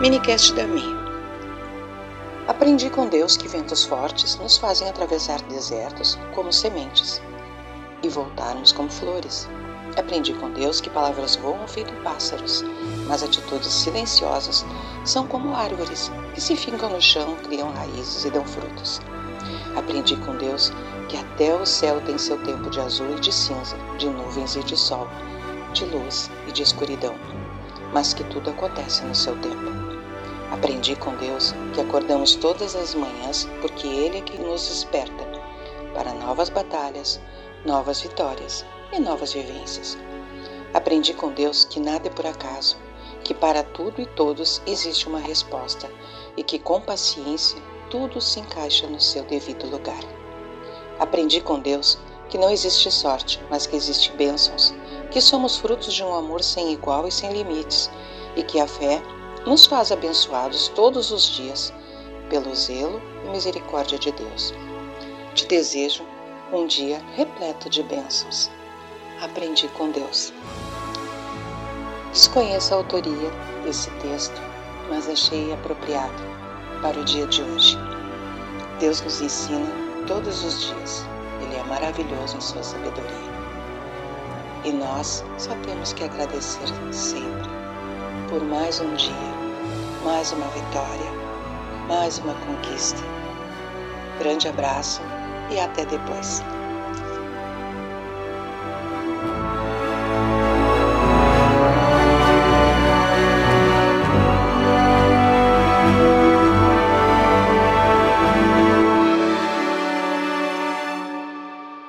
Minicast da Mi. Aprendi com Deus que ventos fortes nos fazem atravessar desertos como sementes e voltarmos como flores. Aprendi com Deus que palavras voam feito pássaros, mas atitudes silenciosas são como árvores que se fincam no chão, criam raízes e dão frutos. Aprendi com Deus que até o céu tem seu tempo de azul e de cinza, de nuvens e de sol, de luz e de escuridão, mas que tudo acontece no seu tempo. Aprendi com Deus que acordamos todas as manhãs porque Ele é quem nos desperta para novas batalhas, novas vitórias e novas vivências. Aprendi com Deus que nada é por acaso, que para tudo e todos existe uma resposta e que com paciência tudo se encaixa no seu devido lugar. Aprendi com Deus que não existe sorte, mas que existe bênçãos, que somos frutos de um amor sem igual e sem limites, e que a fé nos faz abençoados todos os dias pelo zelo e misericórdia de Deus. Te desejo um dia repleto de bênçãos. Aprendi com Deus. Desconheço a autoria desse texto, mas achei apropriado para o dia de hoje. Deus nos ensina todos os dias. Ele é maravilhoso em sua sabedoria. E nós só temos que agradecer sempre por mais um dia, mais uma vitória, mais uma conquista. Grande abraço e até depois.